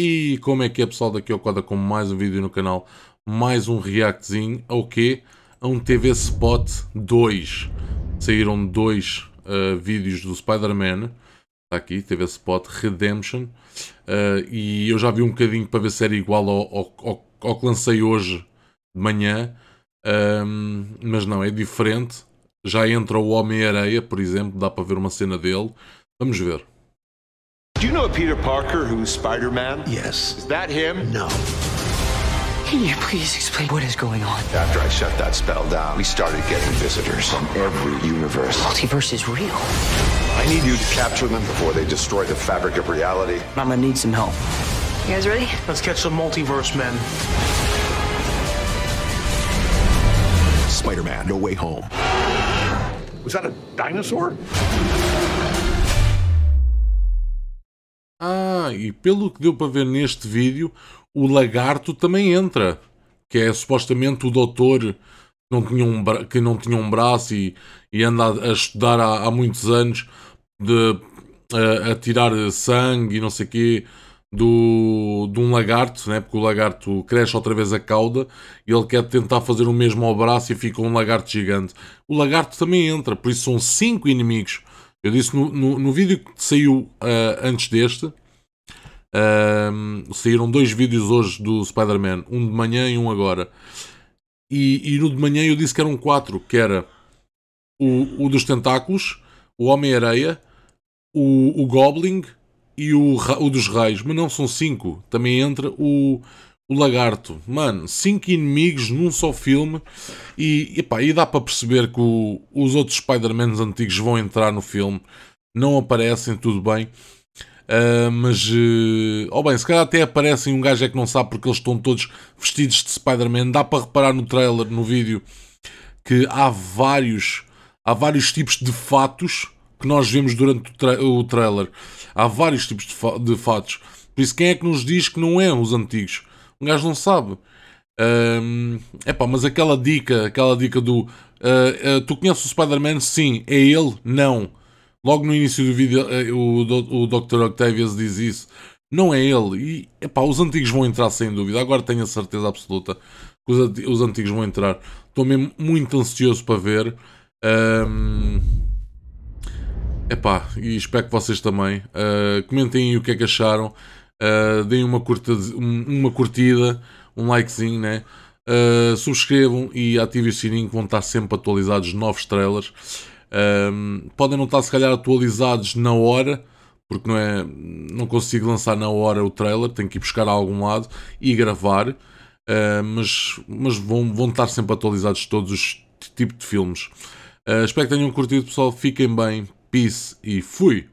E como é que é pessoal, daqui ao quadro com mais um vídeo no canal, mais um reactzinho ao quê? A um TV Spot 2. Saíram dois uh, vídeos do Spider-Man, está aqui, TV Spot Redemption, uh, e eu já vi um bocadinho para ver se era igual ao, ao, ao, ao que lancei hoje de manhã, um, mas não, é diferente. Já entra o Homem-Areia, por exemplo, dá para ver uma cena dele. Vamos ver. Do you know a Peter Parker who's Spider Man? Yes. Is that him? No. Can you please explain what is going on? After I shut that spell down, we started getting visitors from every universe. Multiverse is real. I need you to capture them before they destroy the fabric of reality. I'm gonna need some help. You guys ready? Let's catch some multiverse men. Spider Man, No Way Home. Was that a dinosaur? Ah, e pelo que deu para ver neste vídeo, o lagarto também entra. Que é supostamente o doutor não tinha um que não tinha um braço e, e anda a, estudar há, há, muitos anos de, a, a, tirar sangue e não sei o quê do, de um lagarto, né? porque o lagarto cresce outra vez a cauda e ele quer tentar fazer o mesmo ao braço e fica um lagarto gigante. O lagarto também entra, por isso são cinco inimigos eu disse no, no, no vídeo que saiu uh, antes deste, uh, saíram dois vídeos hoje do Spider-Man, um de manhã e um agora. E, e, no de manhã eu disse que eram quatro, que era o, o dos tentáculos, o Homem-Areia, o, o Goblin e o, o dos raios. Mas não, são cinco. Também entra o, o lagarto. Mano, cinco inimigos num só filme. E, epá, e dá para perceber que o, os outros Spider-Mans antigos vão entrar no filme. Não aparecem, tudo bem. Uh, mas, uh, oh bem, se calhar até aparecem. Um gajo é que não sabe porque eles estão todos vestidos de Spider-Man. Dá para reparar no trailer, no vídeo, que há vários, há vários tipos de fatos que nós vemos durante o, tra o trailer. Há vários tipos de, fa de fatos. Por isso, quem é que nos diz que não é os antigos? Um gajo não sabe. Um, epá, mas aquela dica, aquela dica do uh, uh, tu conheces o Spider-Man? Sim. É ele? Não. Logo no início do vídeo uh, o, o Dr. Octavius diz isso. Não é ele. E epá, os antigos vão entrar sem dúvida. Agora tenho a certeza absoluta que os, os antigos vão entrar. Estou mesmo muito ansioso para ver. Um, epá, e espero que vocês também. Comentem aí o que é que acharam. Uh, deem uma, curta, uma curtida, um likezinho, né? Uh, subscrevam e ativem o sininho que vão estar sempre atualizados novos trailers. Uh, podem não estar se calhar atualizados na hora, porque não, é, não consigo lançar na hora o trailer, tenho que ir buscar a algum lado e gravar. Uh, mas mas vão, vão estar sempre atualizados todos os tipos de filmes. espero que tenham curtido, pessoal. Fiquem bem, peace e fui!